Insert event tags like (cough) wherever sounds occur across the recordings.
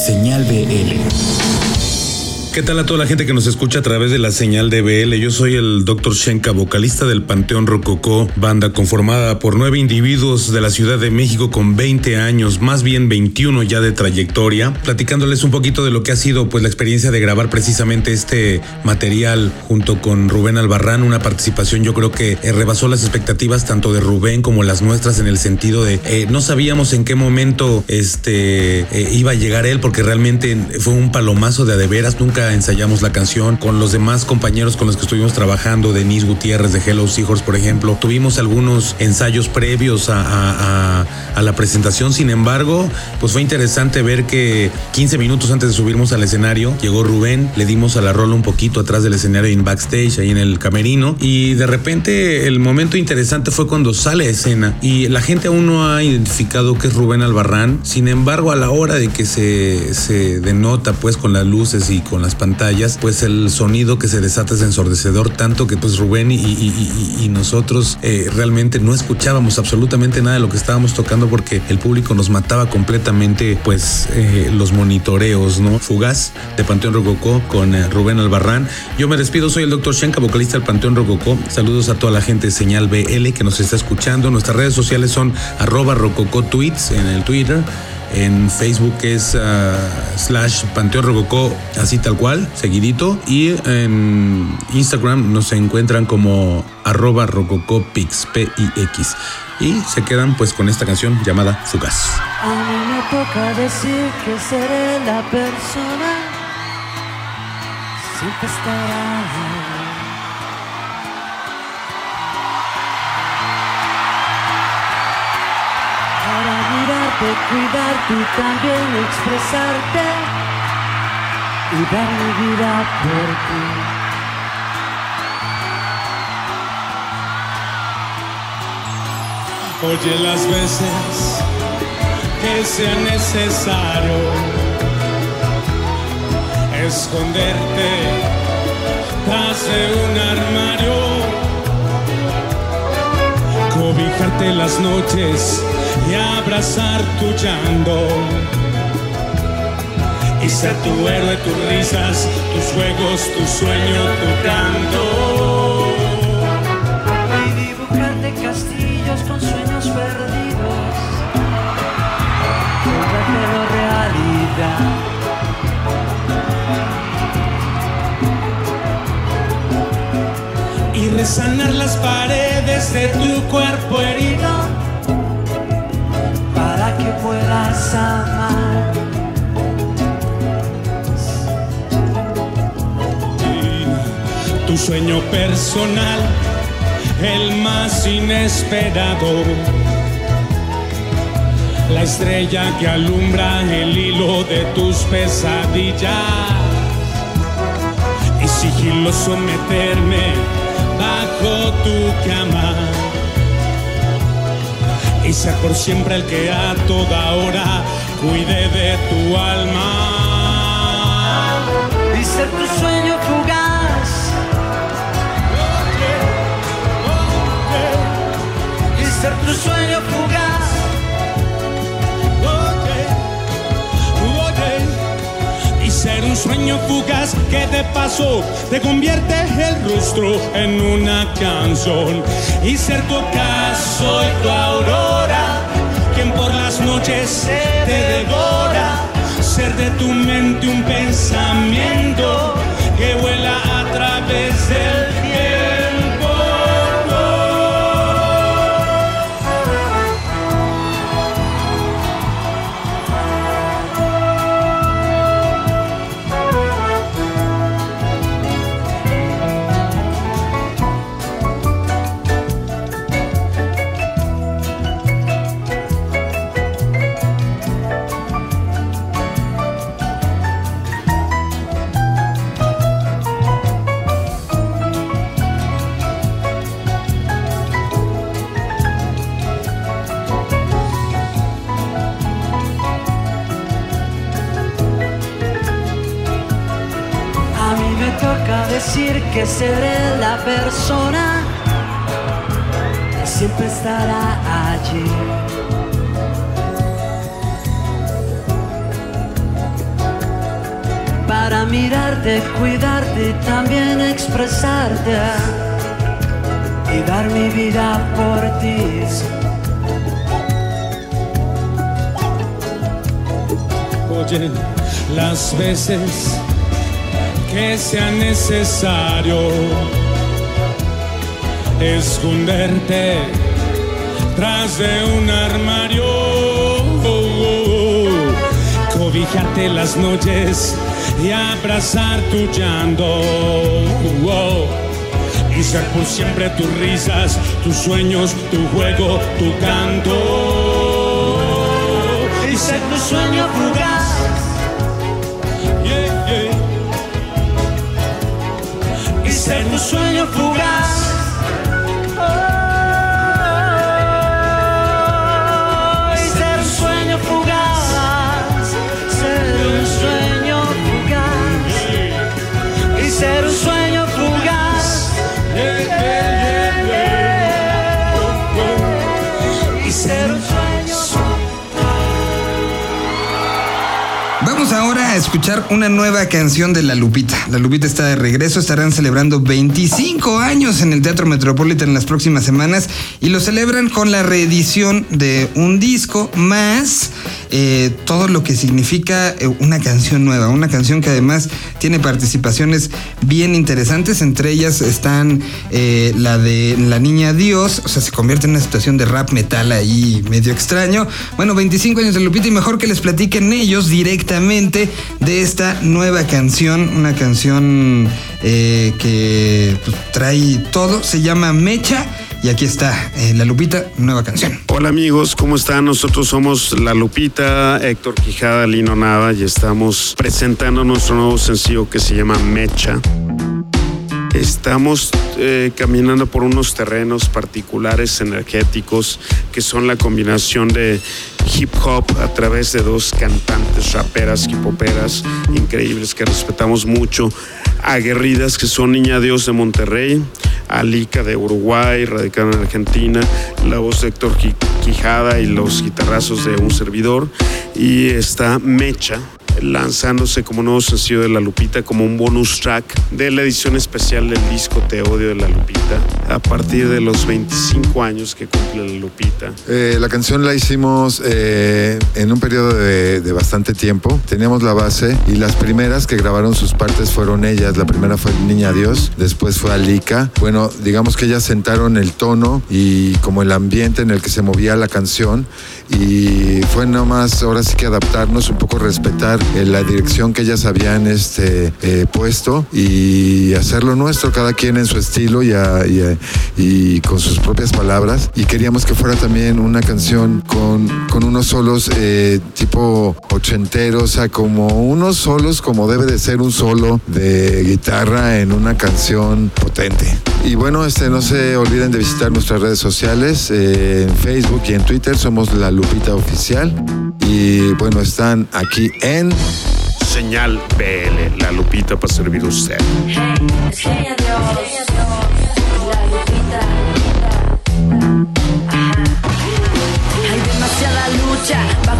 Señal BL. ¿Qué tal a toda la gente que nos escucha a través de la señal de BL? Yo soy el Dr. Shenka, vocalista del Panteón Rococó, banda conformada por nueve individuos de la Ciudad de México con 20 años, más bien 21 ya de trayectoria, platicándoles un poquito de lo que ha sido pues la experiencia de grabar precisamente este material junto con Rubén Albarrán, una participación yo creo que eh, rebasó las expectativas tanto de Rubén como las nuestras en el sentido de eh, no sabíamos en qué momento este eh, iba a llegar él porque realmente fue un palomazo de adeveras, nunca ensayamos la canción con los demás compañeros con los que estuvimos trabajando, Denise Gutiérrez de Hello Seahorse, por ejemplo. Tuvimos algunos ensayos previos a, la presentación, sin embargo, pues fue interesante ver que 15 minutos antes de subirnos al escenario, llegó Rubén, le dimos a la rola un poquito atrás del escenario en backstage, ahí en el camerino, y de repente el momento interesante fue cuando sale a escena y la gente aún no ha identificado que es Rubén Albarrán, sin embargo a la hora de que se, se denota pues con las luces y con las pantallas, pues el sonido que se desata es ensordecedor, tanto que pues Rubén y, nosotros eh, realmente no escuchábamos absolutamente nada de lo que estábamos tocando porque el público nos mataba completamente pues eh, los monitoreos, ¿no? Fugaz de Panteón Rococó con eh, Rubén Albarrán. Yo me despido, soy el doctor Shenka, vocalista del Panteón Rococó. Saludos a toda la gente de Señal BL que nos está escuchando. Nuestras redes sociales son arroba rococó tweets en el Twitter. En Facebook es ah, slash Panteón Rococó, así tal cual, seguidito. Y en Instagram nos encuentran como arroba rococopix, P-I-X. Y se quedan pues con esta canción llamada Fugaz. A mí me toca decir que seré la persona, siempre estará de cuidarte y también expresarte y dar mi vida por ti. Oye las veces que sea necesario esconderte tras de un armario, cobijarte las noches y abrazar tu llanto y ser tu héroe, tus risas, tus juegos, tu sueño, tu canto. Y dibujarte castillos con sueños perdidos, hacerlo realidad. Y resanar las paredes de tu cuerpo herido que puedas amar. tu sueño personal, el más inesperado. La estrella que alumbra el hilo de tus pesadillas. Y sigiloso meterme bajo tu cama y ser por siempre el que a toda hora cuide de tu alma. Y ser tu sueño fugaz. Y ser tu sueño fugaz. Sueño fugaz que de paso te convierte el rostro en una canción. Y ser tu ocaso y tu aurora por las noches te devora, ser de tu mente un pensamiento que vuela que seré la persona que siempre estará allí. para mirarte, cuidarte y también expresarte y dar mi vida por ti. Oye, las veces que sea necesario esconderte tras de un armario, cobijarte las noches y abrazar tu llanto. Y ser por siempre tus risas, tus sueños, tu juego, tu canto. Y ser tu sueño Y ser tu Ahora a escuchar una nueva canción de La Lupita. La Lupita está de regreso, estarán celebrando 25 años en el Teatro Metropolitan en las próximas semanas y lo celebran con la reedición de un disco más eh, todo lo que significa eh, una canción nueva, una canción que además tiene participaciones bien interesantes, entre ellas están eh, la de La Niña Dios, o sea, se convierte en una situación de rap metal ahí medio extraño. Bueno, 25 años de Lupita y mejor que les platiquen ellos directamente de esta nueva canción, una canción eh, que pues, trae todo, se llama Mecha. Y aquí está eh, La Lupita, nueva canción. Hola amigos, ¿cómo están? Nosotros somos La Lupita, Héctor Quijada, Lino Nada y estamos presentando nuestro nuevo sencillo que se llama Mecha. Estamos eh, caminando por unos terrenos particulares energéticos que son la combinación de hip hop a través de dos cantantes, raperas, hip hoperas increíbles que respetamos mucho, aguerridas que son Niña Dios de Monterrey, Alica de Uruguay, radicada en Argentina, la voz de Héctor Qui- Quijada y los guitarrazos de un servidor, y está Mecha lanzándose como nuevo sencillo de La Lupita, como un bonus track de la edición especial del disco Te Odio de La Lupita, a partir de los 25 años que cumple La Lupita. Eh, la canción la hicimos eh, en un periodo de, de bastante tiempo. Teníamos la base y las primeras que grabaron sus partes fueron ellas. La primera fue Niña Dios, después fue Alika. Bueno, digamos que ellas sentaron el tono y como el ambiente en el que se movía la canción y fue nomás ahora sí que adaptarnos, un poco respetar eh, la dirección que ellas habían este, eh, puesto y hacerlo nuestro, cada quien en su estilo y, a- y a- y con sus propias palabras. Y queríamos que fuera también una canción con, con unos solos eh, tipo ochentero, o sea, como unos solos como debe de ser un solo de guitarra en una canción potente. Y bueno, este, no se olviden de visitar nuestras redes sociales, eh, en Facebook y en Twitter somos La Lupita Oficial. Y bueno, están aquí en Señal BL, La Lupita para servir usted.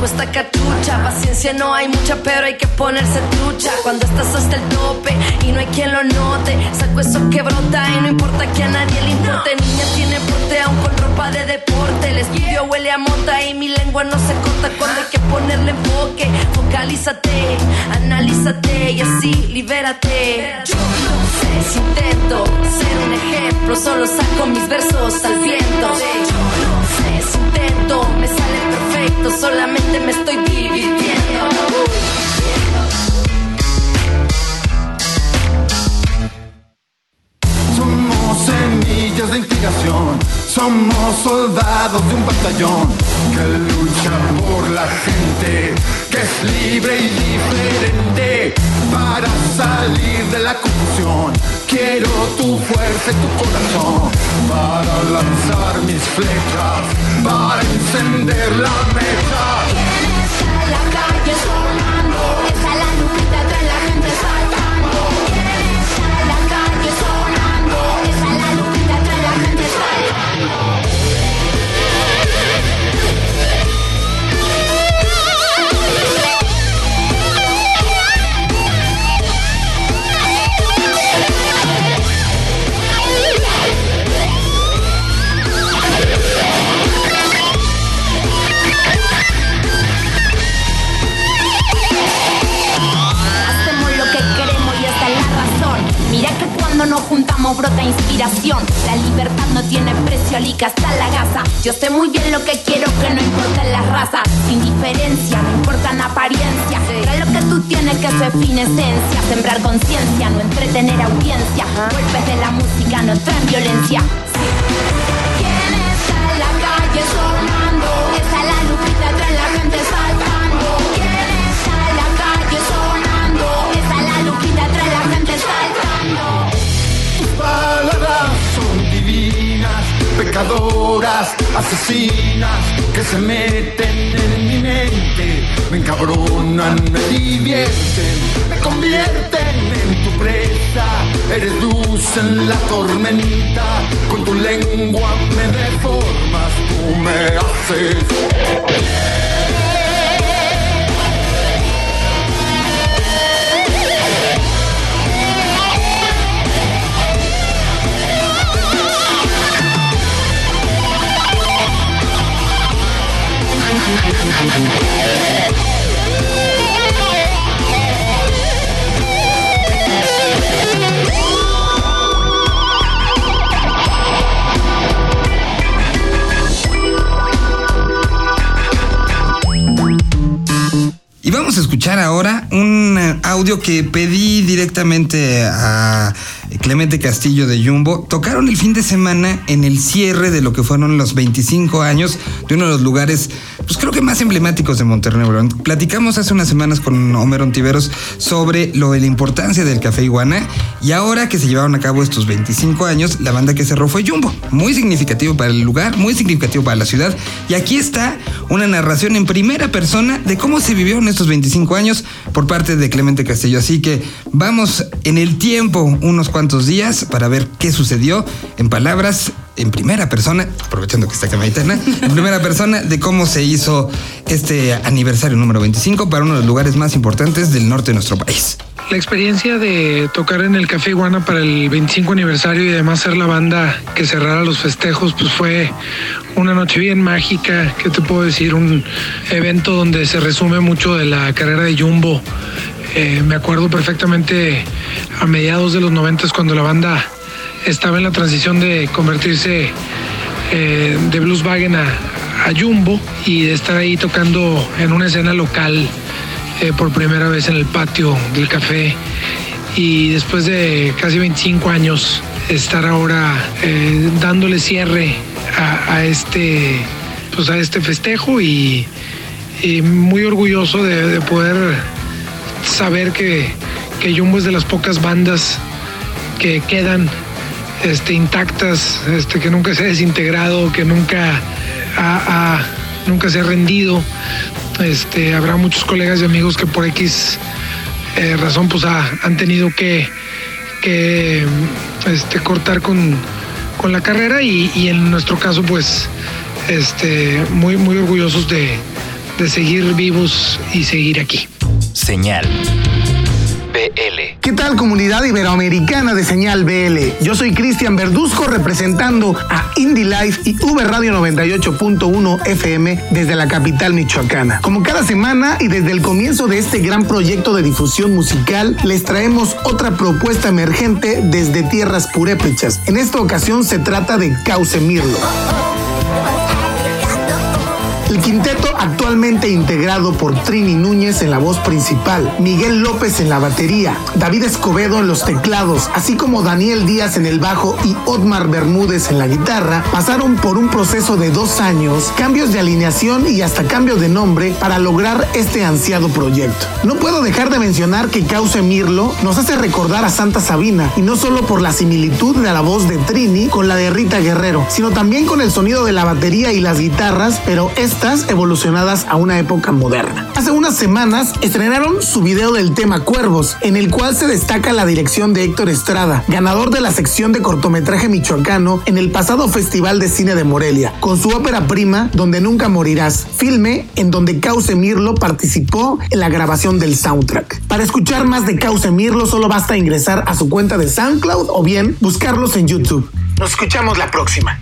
Lucha bajo esta cachucha. Paciencia no hay mucha, pero hay que ponerse trucha. Cuando estás hasta el tope y no hay quien lo note, saco eso que brota y no importa que a nadie le importe. Niña tiene porte aún con ropa de deporte. El estudio huele a mota y mi lengua no se corta cuando hay que ponerle enfoque. Focalízate, analízate y así libérate. Yo no sé si intento ser un ejemplo, solo saco mis versos al viento. Yo no sé si intento, me perfecto, solamente me estoy divirtiendo. Somos semillas de inspiración, somos soldados de un batallón que lucha gente, que es libre y diferente para salir de la confusión. Quiero tu fuerza y tu corazón para lanzar mis flechas, para encender la mecha. Está en la calle sonando, está la lupita, trae la gente saltando. Yo sé muy asesinas, que se meten en mi mente, me encabronan, me divierten, me convierten en tu presa, eres luz en la tormenta, con tu lengua me deformas, tú me haces. Y vamos a escuchar ahora un eh, audio que pedí directamente a Clemente Castillo de Jumbo. Tocaron el fin de semana en el cierre de lo que fueron los 25 años de uno de los lugares, pues creo que más emblemáticos de Monterrey. Nuevo. Platicamos hace unas semanas con Homero Ontiveros sobre lo de la importancia del café iguana y ahora que se llevaron a cabo estos 25 años, la banda que cerró fue Jumbo. Muy significativo para el lugar, muy significativo para la ciudad. Y aquí está una narración en primera persona de cómo se vivió en estos 25 años por parte de Clemente Castillo. Así que vamos en el tiempo unos cuantos días para ver qué sucedió en palabras en primera persona, aprovechando que está Camaitana, en primera persona de cómo se hizo este aniversario número 25 para uno de los lugares más importantes del norte de nuestro país. La experiencia de tocar en el Café Iguana para el 25 aniversario y además ser la banda que cerrara los festejos, pues fue una noche bien mágica, que te puedo decir, un evento donde se resume mucho de la carrera de Jumbo. Eh, me acuerdo perfectamente a mediados de los 90 cuando la banda estaba en la transición de convertirse eh, de Blueswagen a, a Jumbo y de estar ahí tocando en una escena local eh, por primera vez en el patio del café. Y después de casi 25 años estar ahora eh, dándole cierre a, este pues a este festejo y, y muy orgulloso de, de poder saber que, que Jumbo es de las pocas bandas que quedan este, intactas, este, que nunca se ha desintegrado, que nunca nunca se ha rendido. Este, habrá muchos colegas y amigos que por X eh, razón pues ha- han tenido que, cortar con, la carrera y, en nuestro caso pues muy, muy orgullosos de seguir vivos y seguir aquí. Señal. BL. ¿Qué tal comunidad iberoamericana de señal BL? Yo soy Cristian Verduzco representando a Indie Life y V Radio 98.1 FM desde la capital michoacana. Como cada semana y desde el comienzo de este gran proyecto de difusión musical, les traemos otra propuesta emergente desde tierras purépechas. En esta ocasión se trata de Cauce Mirlo. El quinteto actualmente integrado por Trini Núñez en la voz principal, Miguel López en la batería, David Escobedo en los teclados, así como Daniel Díaz en el bajo y Otmar Bermúdez en la guitarra, pasaron por un proceso de dos años, cambios de alineación y hasta cambios de nombre para lograr este ansiado proyecto. No puedo dejar de mencionar que Cauce Mirlo nos hace recordar a Santa Sabina, y no solo por la similitud de la voz de Trini con la de Rita Guerrero, sino también con el sonido de la batería y las guitarras, pero evolucionadas a una época moderna. Hace unas semanas estrenaron su video del tema Cuervos, en el cual se destaca la dirección de Héctor Estrada, ganador de la sección de cortometraje michoacano en el pasado Festival de Cine de Morelia, con su ópera prima Donde Nunca Morirás, filme en donde Cauce Mirlo participó en la grabación del soundtrack. Para escuchar más de Cauce Mirlo solo basta ingresar a su cuenta de SoundCloud o bien buscarlos en YouTube. Nos escuchamos la próxima.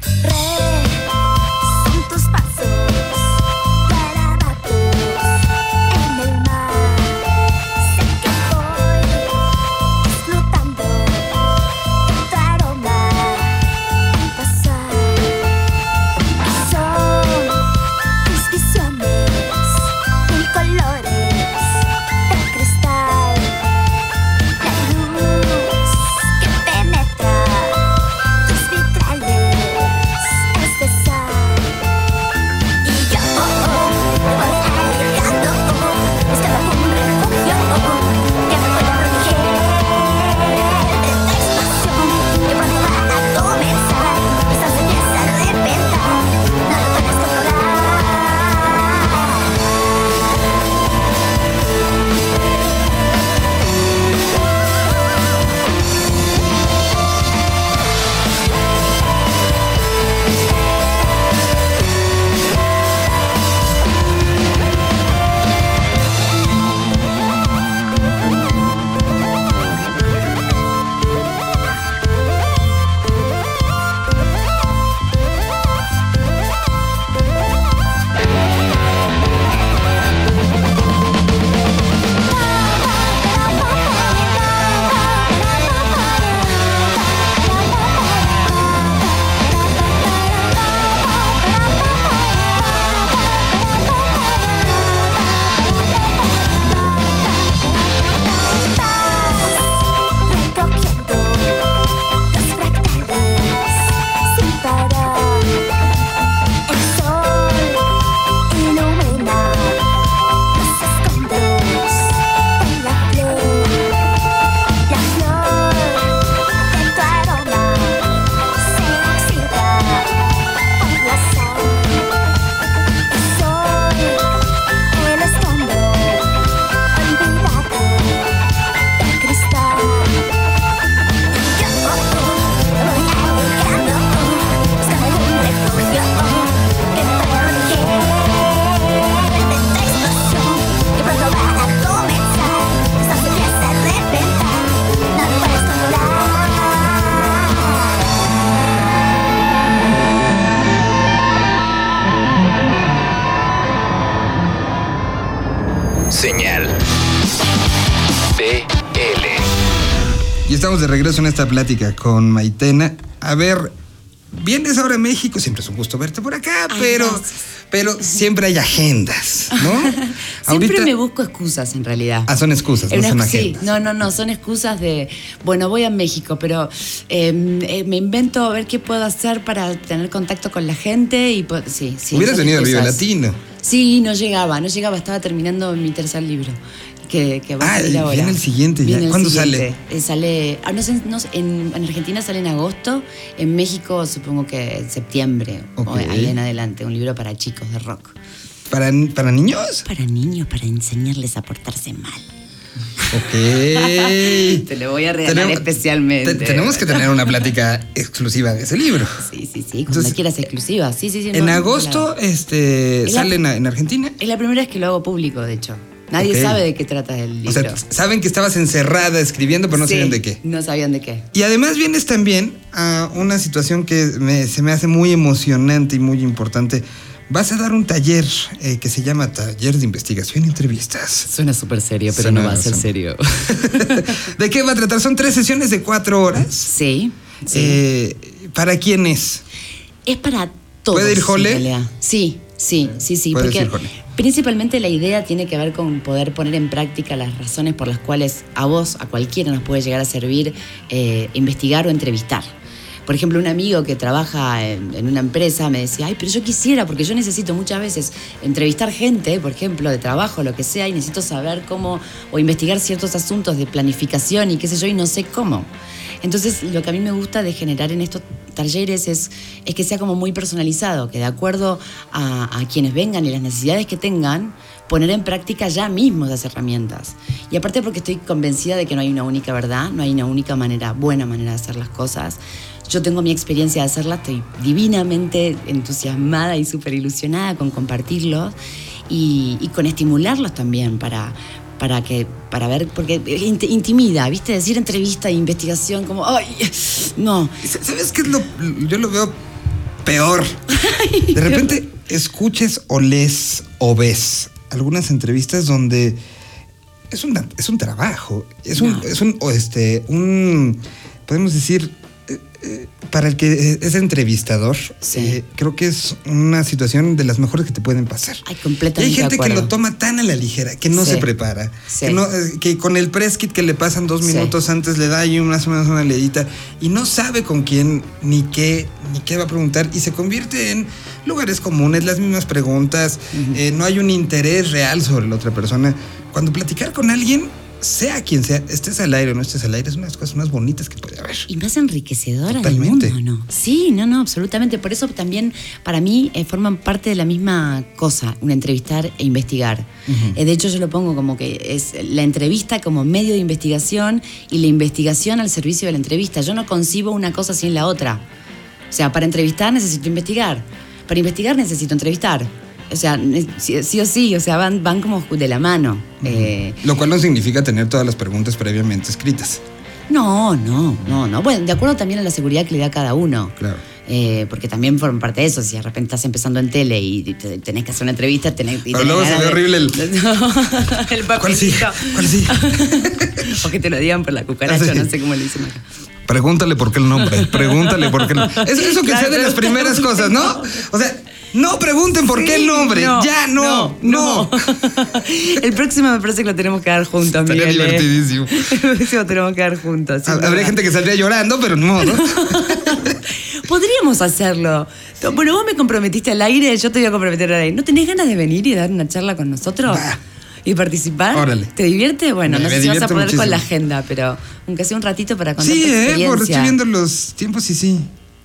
BL. Y estamos de regreso en esta plática con Maitena. A ver, vienes ahora a México, siempre es un gusto verte por acá, pero, pero siempre hay agendas, ¿no? (laughs) Siempre me busco excusas en realidad. Ah, son excusas, no son sí, agendas. no, no, no, son excusas de, bueno, voy a México, pero eh, eh, me invento a ver qué puedo hacer para tener contacto con la gente y po- sí, sí. Hubieras venido al Vive. Latino. Sí, no llegaba, no llegaba, estaba terminando mi tercer libro. Que, que va Ah, a salir ahora. viene el siguiente ya. Viene ¿Cuándo siguiente. Eh, sale, ah, no sé, no en, en Argentina sale en agosto, en México supongo que en septiembre, o Ok. ahí en adelante, un libro para chicos de rock. ¿Para, para niños? Para niños, para enseñarles a portarse mal. Ok. (laughs) Te lo voy a regalar Tenemos- especialmente. te- tenemos que tener una plática exclusiva de ese libro. Sí, sí, sí, cuando quieras exclusiva. Sí, sí, sí. En no, agosto, claro. este, Es sale en, en Argentina. Es la primera vez que lo hago público, de hecho. Nadie sabe de qué trata el libro. O sea, saben que estabas encerrada escribiendo, pero no Sí, sabían de qué. No sabían de qué. Y además vienes también a una situación que me- se me hace muy emocionante y muy importante. Vas a dar un taller eh, que se llama Taller de Investigación y Entrevistas. Suena súper serio, pero Suena- no va a ser serio. (laughs) ¿De qué va a tratar? Son tres sesiones de cuatro horas. Sí. sí. Eh, ¿Para quién es? Es para todos. ¿Puede ir Jole? Sí, sí, sí, sí. Puedes Porque ir, Jole. principalmente la idea tiene que ver con poder poner en práctica las razones por las cuales a vos, a cualquiera, nos puede llegar a servir eh, investigar o entrevistar. Por ejemplo, un amigo que trabaja en, en una empresa me decía, ay, pero yo quisiera, porque yo necesito muchas veces entrevistar gente, por ejemplo, de trabajo, lo que sea, y necesito saber cómo, o investigar ciertos asuntos de planificación y qué sé yo, y no sé cómo. Entonces, lo que a mí me gusta de generar en estos talleres es, es que sea como muy personalizado, que de acuerdo a, quienes vengan y las necesidades que tengan, poner en práctica ya mismo esas herramientas. Y aparte porque estoy convencida de que no hay una única verdad, no hay una única manera, buena manera de hacer las cosas. Yo tengo mi experiencia de hacerla, estoy divinamente entusiasmada y súper ilusionada con compartirlos y, y con estimularlos también para, para que para ver porque int- intimida viste decir entrevista e investigación como ay no ¿Sabes qué es lo.? Yo lo veo peor. De repente escuches o lees o ves algunas entrevistas donde es un, es un trabajo. Es un. Es un o este, un. Podemos decir. Eh, Para el que es entrevistador, eh, creo que es una situación de las mejores que te pueden pasar. Ay, Y hay gente de que lo toma tan a la ligera, que no Sí. se prepara, Sí. que, no, eh, que con el press kit que le pasan dos minutos antes le da ahí más o menos una leidita y no sabe con quién ni qué ni qué va a preguntar y se convierte en lugares comunes, las mismas preguntas, eh, no hay un interés real sobre la otra persona. Cuando platicar con alguien, sea quien sea, estés al aire o no estés al aire, es una de las cosas más bonitas que puede haber. y más enriquecedora Totalmente. del mundo, ¿no? Sí, no, no, absolutamente. Por eso también, para mí, eh, forman parte de la misma cosa, un entrevistar e investigar. Eh, de hecho, yo lo pongo como que es la entrevista como medio de investigación y la investigación al servicio de la entrevista. Yo no concibo una cosa sin la otra. O sea, para entrevistar necesito investigar. Para investigar necesito entrevistar. O sea, sí, sí o sí, o sea, van, van como de la mano. Eh, Lo cual no significa tener todas las preguntas previamente escritas. no, no, no, no. Bueno, de acuerdo también a la seguridad que le da cada uno. Claro. Eh, porque también forma parte de eso. Si de repente estás empezando en tele y te- tenés que hacer una entrevista, tenés, y Pero luego se ve horrible el- (laughs) el papelito. ¿Cuál sí? (laughs) o que te lo digan por la cucaracha, Ah, sí. no sé cómo le dicen acá. Pregúntale por qué el nombre. Pregúntale por qué el (laughs) nombre. Es eso que Claro, sea de las primeras cosas, ¿no? O sea, no pregunten por qué el nombre. ya, no, no. (laughs) El próximo me parece que lo tenemos que dar juntos, Estaría Miguel. ¿eh? divertidísimo. (laughs) El próximo tenemos que dar juntos. Habría gente que saldría llorando, pero no, ¿no? (laughs) Podríamos hacerlo. Bueno, vos me comprometiste al aire, yo te voy a comprometer al aire. ¿No tenés ganas de venir y dar una charla con nosotros? ¿Y participar? Órale. ¿Te divierte? Bueno, Me- no sé si vas a poder con la agenda, pero aunque sea un ratito para contar Sí, tu eh, por experiencia. estoy viendo los tiempos y sí.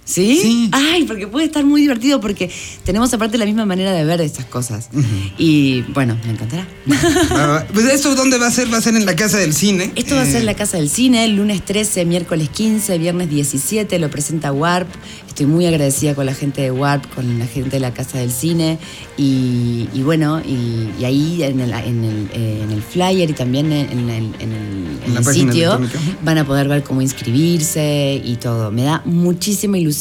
¿Sí? Ay, porque puede estar muy divertido porque tenemos aparte la misma manera de ver estas cosas. Y bueno, me encantará. Ah, Pues esto, ¿dónde va a ser? Va a ser en la Casa del Cine. Esto va a Eh, ser en la Casa del Cine, el lunes 13, miércoles 15, viernes 17, lo presenta Warp. Estoy muy agradecida con la gente de Warp, con la gente de la Casa del Cine. Y, y bueno, y, y ahí en el, en, el, eh, en el flyer y también en, en el, en el- sitio van a poder ver cómo inscribirse y todo. Me da muchísima ilusión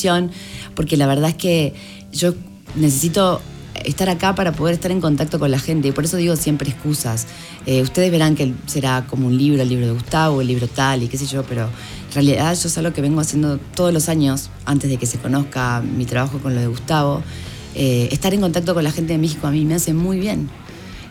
porque la verdad es que yo necesito estar acá para poder estar en contacto con la gente. Y por eso digo siempre excusas. Eh, ustedes verán que será como un libro, el libro de Gustavo, el libro tal y qué sé yo, pero en realidad yo es algo que vengo haciendo todos los años, antes de que se conozca mi trabajo con lo de Gustavo. Eh, estar en contacto con la gente de México a mí me hace muy bien.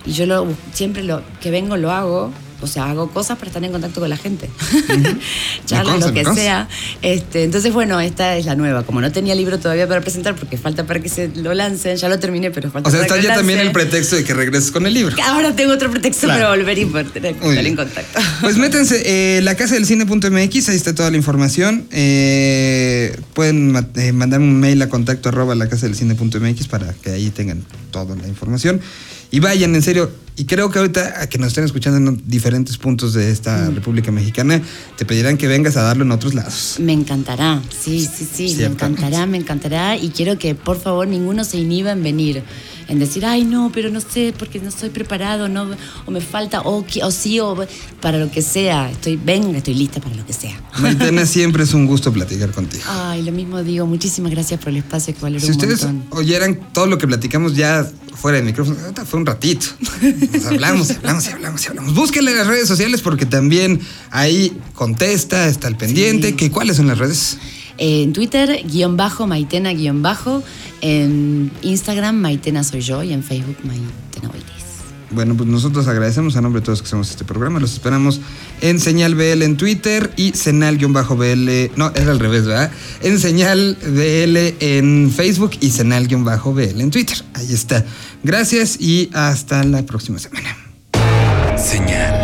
Y yo lo, siempre lo que vengo lo hago, o sea, hago cosas para estar en contacto con la gente. (laughs) Charlas, consta, lo que sea. Este, entonces, bueno, esta es la nueva. Como no tenía libro todavía para presentar, porque falta para que se lo lancen, ya lo terminé, pero falta O sea, para está que ya también el pretexto de que regreses con el libro. Ahora tengo otro pretexto Claro. para volver y poder tener- estar en contacto. Pues métanse, eh, la casa del cine.mx, ahí está toda la información. Eh, pueden eh, mandar un mail a contacto arroba la casa del cine.mx para que ahí tengan toda la información. Y vayan, en serio. Y creo que ahorita a que nos estén escuchando en diferentes puntos de esta Mm. República Mexicana, te pedirán que vengas a darlo en otros lados. Me encantará, sí, sí, sí, me encantará, me encantará. Y quiero que por favor ninguno se inhiba en venir, en decir, ay, no, pero no sé, porque no estoy preparado, no, o me falta, o, o sí, o para lo que sea. Estoy, venga, estoy lista para lo que sea. Maitena, (laughs) siempre es un gusto platicar contigo. Ay, lo mismo digo, muchísimas gracias por el espacio que valoro Si un ustedes montón. oyeran todo lo que platicamos ya fuera del micrófono, fue un ratito. Nos hablamos, hablamos, y hablamos, y hablamos. Búsquenle en las redes sociales porque también ahí contesta, está al pendiente. que ¿Cuáles son las redes? Eh, en Twitter, guion bajo, Maitena, guion bajo. En Instagram, Maitena soy yo. Y en Facebook, Maitena Willis. Bueno, pues nosotros agradecemos a nombre de todos que hacemos este programa. Los esperamos en Señal BL en Twitter y Senal-BL. No, era al revés, ¿verdad? En Señal BL en Facebook y Senal-BL en Twitter. Ahí está. Gracias y hasta la próxima semana. Señal.